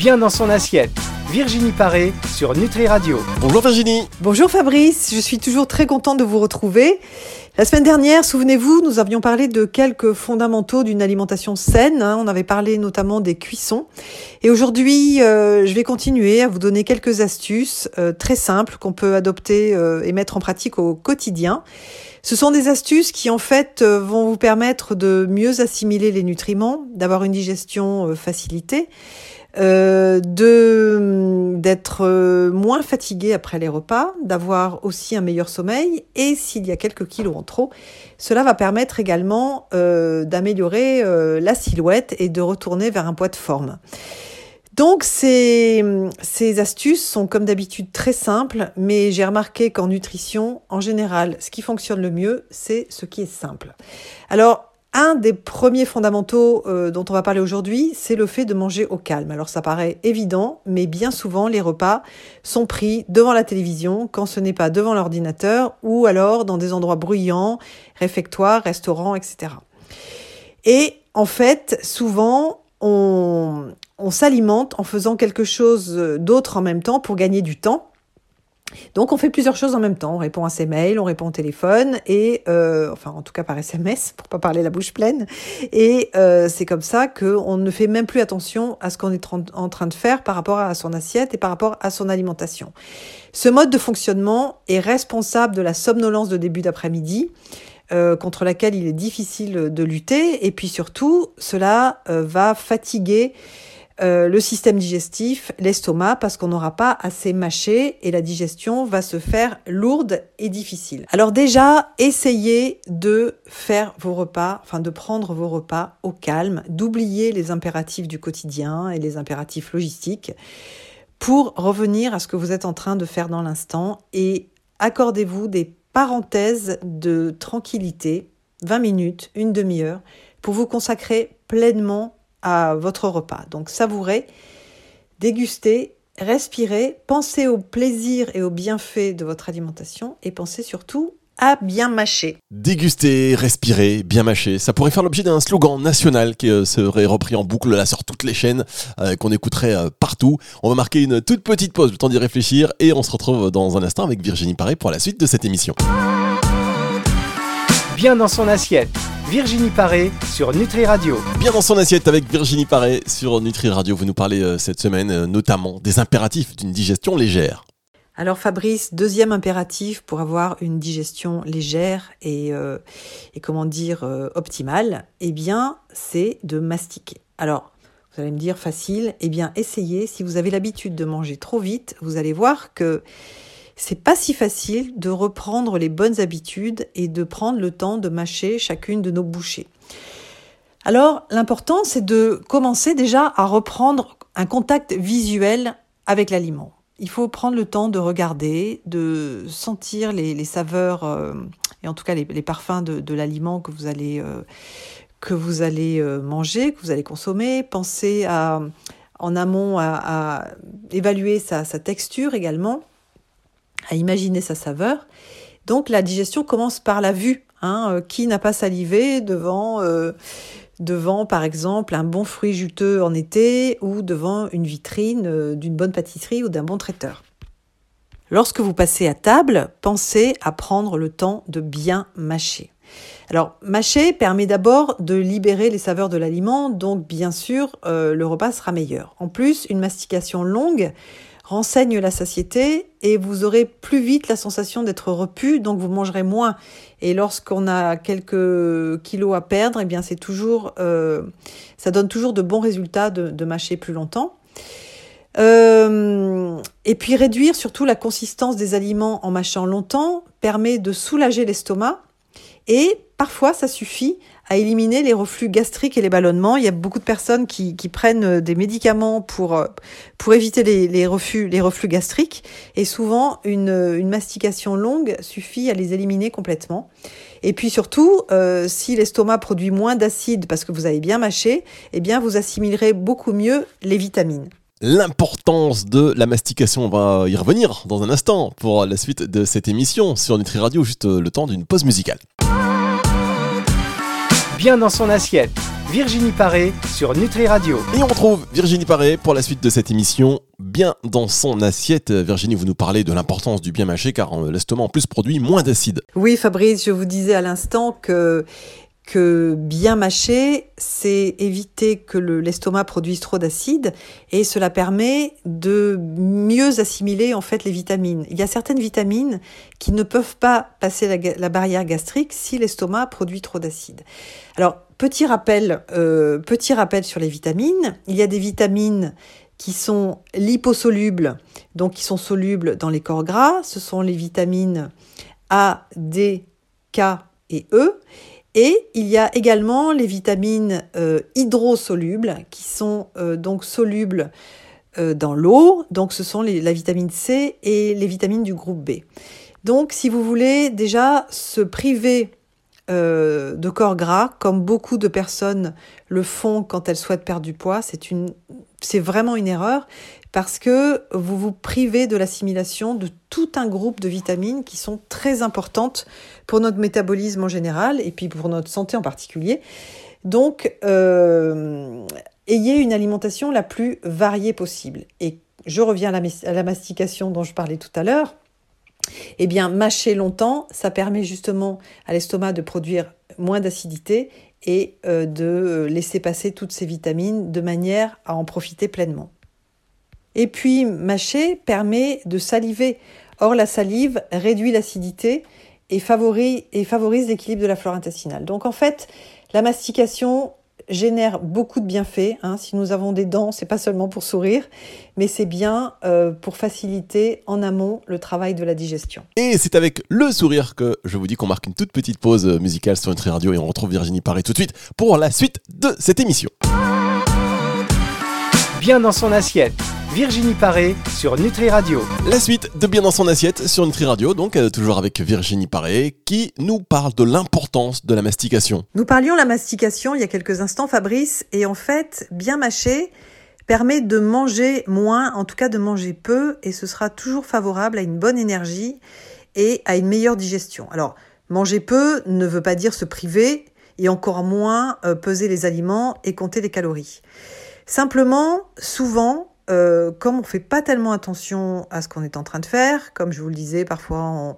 Bien dans son assiette. Virginie Paré sur Nutri Radio. Bonjour Virginie. Bonjour Fabrice, je suis toujours très contente de vous retrouver. La semaine dernière, souvenez-vous, nous avions parlé de quelques fondamentaux d'une alimentation saine. Hein. On avait parlé notamment des cuissons. Et aujourd'hui, euh, je vais continuer à vous donner quelques astuces euh, très simples qu'on peut adopter euh, et mettre en pratique au quotidien. Ce sont des astuces qui en fait vont vous permettre de mieux assimiler les nutriments, d'avoir une digestion facilitée euh, de d'être euh, moins fatigué après les repas, d'avoir aussi un meilleur sommeil et s'il y a quelques kilos en trop, cela va permettre également euh, d'améliorer la silhouette et de retourner vers un poids de forme. Donc ces, ces astuces sont comme d'habitude très simples, mais j'ai remarqué qu'en nutrition, en général, ce qui fonctionne le mieux, c'est ce qui est simple. Alors un des premiers fondamentaux euh, dont on va parler aujourd'hui, c'est le fait de manger au calme. Alors ça paraît évident, mais bien souvent les repas sont pris devant la télévision quand ce n'est pas devant l'ordinateur ou alors dans des endroits bruyants, réfectoires, restaurants, etc. Et en fait, souvent, on, on s'alimente en faisant quelque chose d'autre en même temps pour gagner du temps. Donc on fait plusieurs choses en même temps. On répond à ses mails, on répond au téléphone et euh, enfin en tout cas par SMS pour pas parler la bouche pleine. Et euh, c'est comme ça qu'on ne fait même plus attention à ce qu'on est en train de faire par rapport à son assiette et par rapport à son alimentation. Ce mode de fonctionnement est responsable de la somnolence de début d'après-midi. Euh, contre laquelle il est difficile de lutter et puis surtout cela va fatiguer euh, le système digestif, l'estomac, parce qu'on n'aura pas assez mâché et la digestion va se faire lourde et difficile. Alors déjà, essayez de faire vos repas, enfin de prendre vos repas au calme, d'oublier les impératifs du quotidien et les impératifs logistiques pour revenir à ce que vous êtes en train de faire dans l'instant et accordez-vous des parenthèses de tranquillité, 20 minutes, une demi-heure, pour vous consacrer pleinement à votre repas. Donc savourez, dégustez, respirez, pensez au plaisir et aux bienfaits de votre alimentation et pensez surtout à bien mâcher. Déguster, respirer, bien mâcher, ça pourrait faire l'objet d'un slogan national qui euh, serait repris en boucle là sur toutes les chaînes, euh, qu'on écouterait euh, partout. On va marquer une toute petite pause, le temps d'y réfléchir, et on se retrouve dans un instant avec Virginie Paré pour la suite de cette émission. Bien dans son assiette Virginie Paré sur Nutri Radio. Bien dans son assiette avec Virginie Paré sur Nutri Radio. Vous nous parlez euh, cette semaine euh, notamment des impératifs d'une digestion légère. Alors Fabrice, deuxième impératif pour avoir une digestion légère et, euh, comment dire optimale, eh bien c'est de mastiquer. Alors vous allez me dire facile, eh bien essayez. Si vous avez l'habitude de manger trop vite, vous allez voir que c'est pas si facile de reprendre les bonnes habitudes et de prendre le temps de mâcher chacune de nos bouchées. Alors, l'important, c'est de commencer déjà à reprendre un contact visuel avec l'aliment. Il faut prendre le temps de regarder, de sentir les, saveurs euh, et en tout cas les, parfums de, l'aliment que vous allez, euh, euh, manger, que vous allez consommer. Pensez à, en amont à, évaluer sa texture également à imaginer sa saveur. Donc la digestion commence par la vue. Hein, euh, qui n'a pas salivé devant, euh, devant, par exemple, un bon fruit juteux en été ou devant une vitrine euh, d'une bonne pâtisserie ou d'un bon traiteur Lorsque vous passez à table, pensez à prendre le temps de bien mâcher. Alors, mâcher permet d'abord de libérer les saveurs de l'aliment, donc bien sûr, le repas sera meilleur. En plus, une mastication longue renseigne la satiété et vous aurez plus vite la sensation d'être repu, donc vous mangerez moins. Et lorsqu'on a quelques kilos à perdre, eh bien c'est toujours, euh, ça donne toujours de bons résultats de, mâcher plus longtemps. Euh, et puis réduire surtout la consistance des aliments en mâchant longtemps permet de soulager l'estomac et parfois ça suffit à éliminer les reflux gastriques et les ballonnements. Il y a beaucoup de personnes qui, prennent euh, des médicaments pour, euh, pour éviter les, reflux, les reflux gastriques. Et souvent, une, mastication longue suffit à les éliminer complètement. Et puis surtout, euh, si l'estomac produit moins d'acide parce que vous avez bien mâché, eh bien vous assimilerez beaucoup mieux les vitamines. L'importance de la mastication, on va y revenir dans un instant pour la suite de cette émission sur Nutri Radio, juste le temps d'une pause musicale bien dans son assiette. Virginie Paré sur Nutri Radio. Et on retrouve Virginie Paré pour la suite de cette émission. Bien dans son assiette, Virginie, vous nous parlez de l'importance du bien mâché car euh, l'estomac en plus produit moins d'acide. Oui, Fabrice, je vous disais à l'instant que que bien mâcher, c'est éviter que l'estomac produise trop d'acide et cela permet de mieux assimiler en fait les vitamines. Il y a certaines vitamines qui ne peuvent pas passer la, barrière gastrique si l'estomac produit trop d'acide. Alors petit rappel, euh, petit rappel sur les vitamines. Il y a des vitamines qui sont liposolubles, donc qui sont solubles dans les corps gras. Ce sont les vitamines A, D, K et E. Et il y a également les vitamines euh, hydrosolubles qui sont euh, donc solubles euh, dans l'eau. Donc ce sont la vitamine C et les vitamines du groupe B. Donc si vous voulez déjà se priver de corps gras, comme beaucoup de personnes le font quand elles souhaitent perdre du poids, c'est une c'est vraiment une erreur parce que vous vous privez de l'assimilation de tout un groupe de vitamines qui sont très importantes pour notre métabolisme en général et puis pour notre santé en particulier. Donc, euh, ayez une alimentation la plus variée possible. Et je reviens à la, mastication dont je parlais tout à l'heure. Eh bien, mâcher longtemps, ça permet justement à l'estomac de produire moins d'acidité et euh, de laisser passer toutes ces vitamines de manière à en profiter pleinement. Et puis, mâcher permet de saliver. Or, la salive réduit l'acidité et favorise, et favorise l'équilibre de la flore intestinale. Donc, en fait, la mastication génère beaucoup de bienfaits. Hein. Si nous avons des dents, c'est pas seulement pour sourire, mais c'est bien euh, pour faciliter en amont le travail de la digestion. Et c'est avec le sourire que je vous dis qu'on marque une toute petite pause musicale sur Nutri Radio et on retrouve Virginie Paré tout de suite pour la suite de cette émission. Bien dans son assiette Virginie Paré sur Nutri Radio. La suite de Bien dans son assiette sur Nutri Radio, donc euh, toujours avec Virginie Paré, qui nous parle de l'importance de la mastication. Nous parlions de la mastication il y a quelques instants, Fabrice, et en fait, bien mâcher permet de manger moins, en tout cas de manger peu, et ce sera toujours favorable à une bonne énergie et à une meilleure digestion. Alors, manger peu ne veut pas dire se priver, et encore moins euh, peser les aliments et compter les calories. Simplement, souvent, euh, comme on fait pas tellement attention à ce qu'on est en train de faire, comme je vous le disais, parfois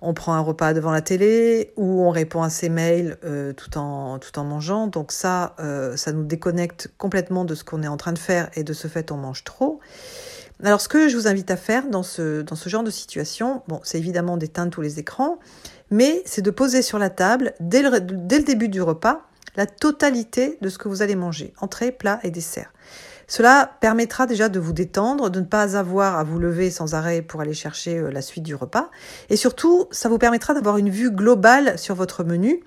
on, prend un repas devant la télé ou on répond à ses mails euh, tout, en, mangeant. Donc ça, euh, ça nous déconnecte complètement de ce qu'on est en train de faire et de ce fait on mange trop. Alors ce que je vous invite à faire dans ce, genre de situation, c'est évidemment d'éteindre tous les écrans, mais c'est de poser sur la table, dès le, dès le début du repas, la totalité de ce que vous allez manger, entrée, plat et dessert. Cela permettra déjà de vous détendre, de ne pas avoir à vous lever sans arrêt pour aller chercher euh, la suite du repas. Et surtout, ça vous permettra d'avoir une vue globale sur votre menu.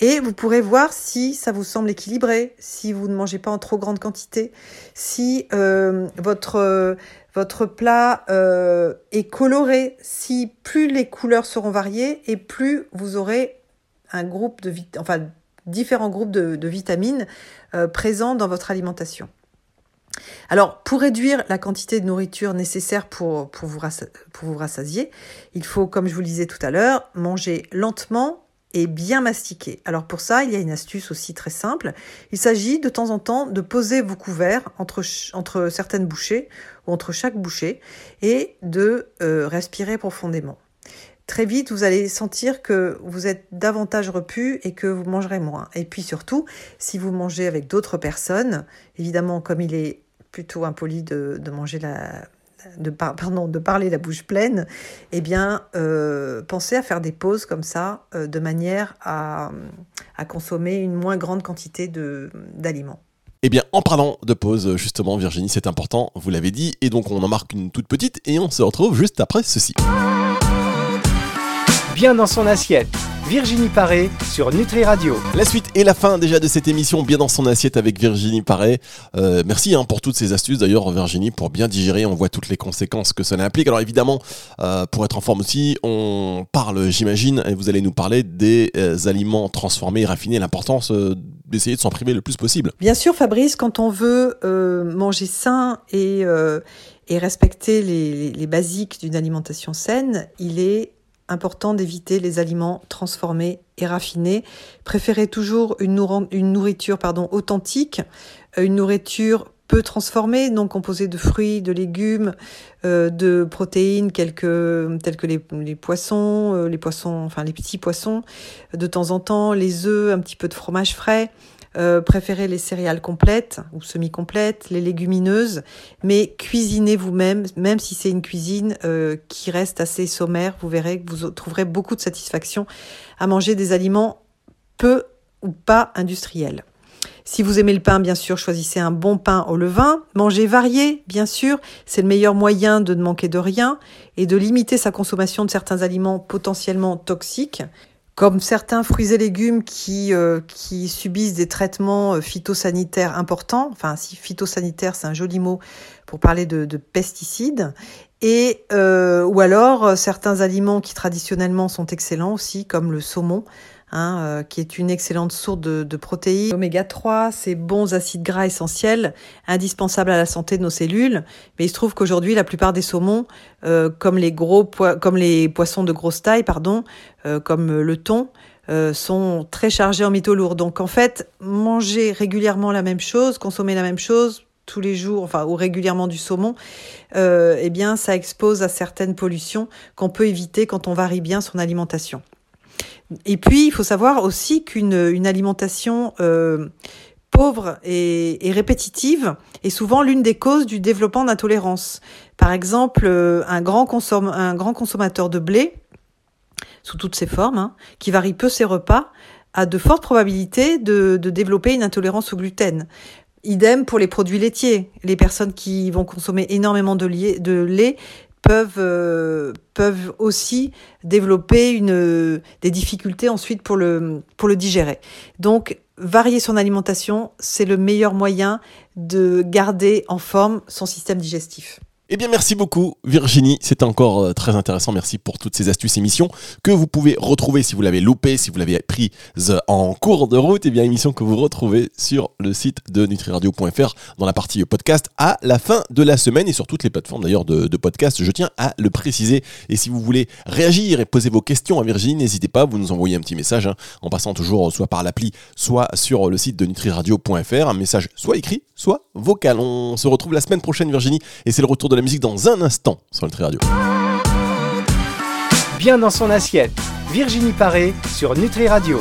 Et vous pourrez voir si ça vous semble équilibré, si vous ne mangez pas en trop grande quantité, si euh, votre, euh, votre plat est coloré, si plus les couleurs seront variées et plus vous aurez un groupe de enfin différents groupes de, vitamines présents dans votre alimentation. Alors, pour réduire la quantité de nourriture nécessaire pour, vous, rassasier, il faut, comme je vous le disais tout à l'heure, manger lentement et bien mastiquer. Alors pour ça, il y a une astuce aussi très simple. Il s'agit de temps en temps de poser vos couverts entre, entre certaines bouchées ou entre chaque bouchée et de euh, respirer profondément. Très vite, vous allez sentir que vous êtes davantage repu et que vous mangerez moins. Et puis surtout, si vous mangez avec d'autres personnes, évidemment, comme il est plutôt impoli de, manger la, de, pardon, de parler la bouche pleine, eh bien, euh, pensez à faire des pauses comme ça, euh, de manière à, à, consommer une moins grande quantité d'aliments. Eh bien, en parlant de pause, justement, Virginie, c'est important, vous l'avez dit, et donc on en marque une toute petite, et on se retrouve juste après ceci. Bien dans son assiette Virginie Paré sur Nutri Radio. La suite et la fin déjà de cette émission bien dans son assiette avec Virginie Paré. Euh, merci hein, pour toutes ces astuces d'ailleurs Virginie pour bien digérer. On voit toutes les conséquences que cela implique. Alors évidemment euh, pour être en forme aussi on parle j'imagine et vous allez nous parler des euh, aliments transformés et raffinés. L'importance d'essayer de s'en priver le plus possible. Bien sûr Fabrice quand on veut manger sain et, et respecter les, les basiques d'une alimentation saine il est important d'éviter les aliments transformés et raffinés. Préférez toujours une, nourriture authentique, euh, une nourriture peu transformée, non composée de fruits, de légumes, euh, de protéines telles que les, poissons, euh, les poissons, enfin les petits poissons, de temps en temps, les œufs, un petit peu de fromage frais. Euh, préférez les céréales complètes ou semi-complètes, les légumineuses, mais cuisinez vous-même, même si c'est une cuisine euh, qui reste assez sommaire, vous verrez que vous trouverez beaucoup de satisfaction à manger des aliments peu ou pas industriels. Si vous aimez le pain, bien sûr, choisissez un bon pain au levain. Mangez varié, bien sûr. C'est le meilleur moyen de ne manquer de rien et de limiter sa consommation de certains aliments potentiellement toxiques comme certains fruits et légumes qui, euh, subissent des traitements euh, phytosanitaires importants, enfin si phytosanitaire c'est un joli mot pour parler de, de pesticides, et euh, ou alors certains aliments qui traditionnellement sont excellents aussi, comme le saumon, Hein, euh, qui est une excellente source de, protéines. Oméga 3, ces bons acides gras essentiels, indispensables à la santé de nos cellules. Mais il se trouve qu'aujourd'hui, la plupart des saumons, euh, comme les poissons de grosse taille, pardon, euh, comme le thon, sont très chargés en métaux lourds. Donc en fait, manger régulièrement la même chose, consommer la même chose tous les jours, enfin ou régulièrement du saumon, eh bien ça expose à certaines pollutions qu'on peut éviter quand on varie bien son alimentation. Et puis, il faut savoir aussi qu'une une alimentation euh, pauvre et, répétitive est souvent l'une des causes du développement d'intolérance. Par exemple, euh, un grand, consommateur de blé, sous toutes ses formes, hein, qui varie peu ses repas, a de fortes probabilités de, développer une intolérance au gluten. Idem pour les produits laitiers. Les personnes qui vont consommer énormément de lait peuvent euh, peuvent aussi développer une des difficultés ensuite pour le pour le digérer. Donc varier son alimentation, c'est le meilleur moyen de garder en forme son système digestif. Eh bien, merci beaucoup, Virginie. C'était encore euh, très intéressant. Merci pour toutes ces astuces émissions que vous pouvez retrouver si vous l'avez loupé, si vous l'avez pris en cours de route. Eh bien, émission que vous retrouvez sur le site de nutriradio.fr dans la partie podcast à la fin de la semaine et sur toutes les plateformes d'ailleurs de, podcast. Je tiens à le préciser. Et si vous voulez réagir et poser vos questions à Virginie, n'hésitez pas, vous nous envoyez un petit message hein, en passant toujours soit par l'appli, soit sur le site de nutriradio.fr. Un message soit écrit, soit vocal. On se retrouve la semaine prochaine, Virginie, et c'est le retour de la musique dans un instant sur Nutri Radio. Bien dans son assiette, Virginie Paré sur Nutri Radio.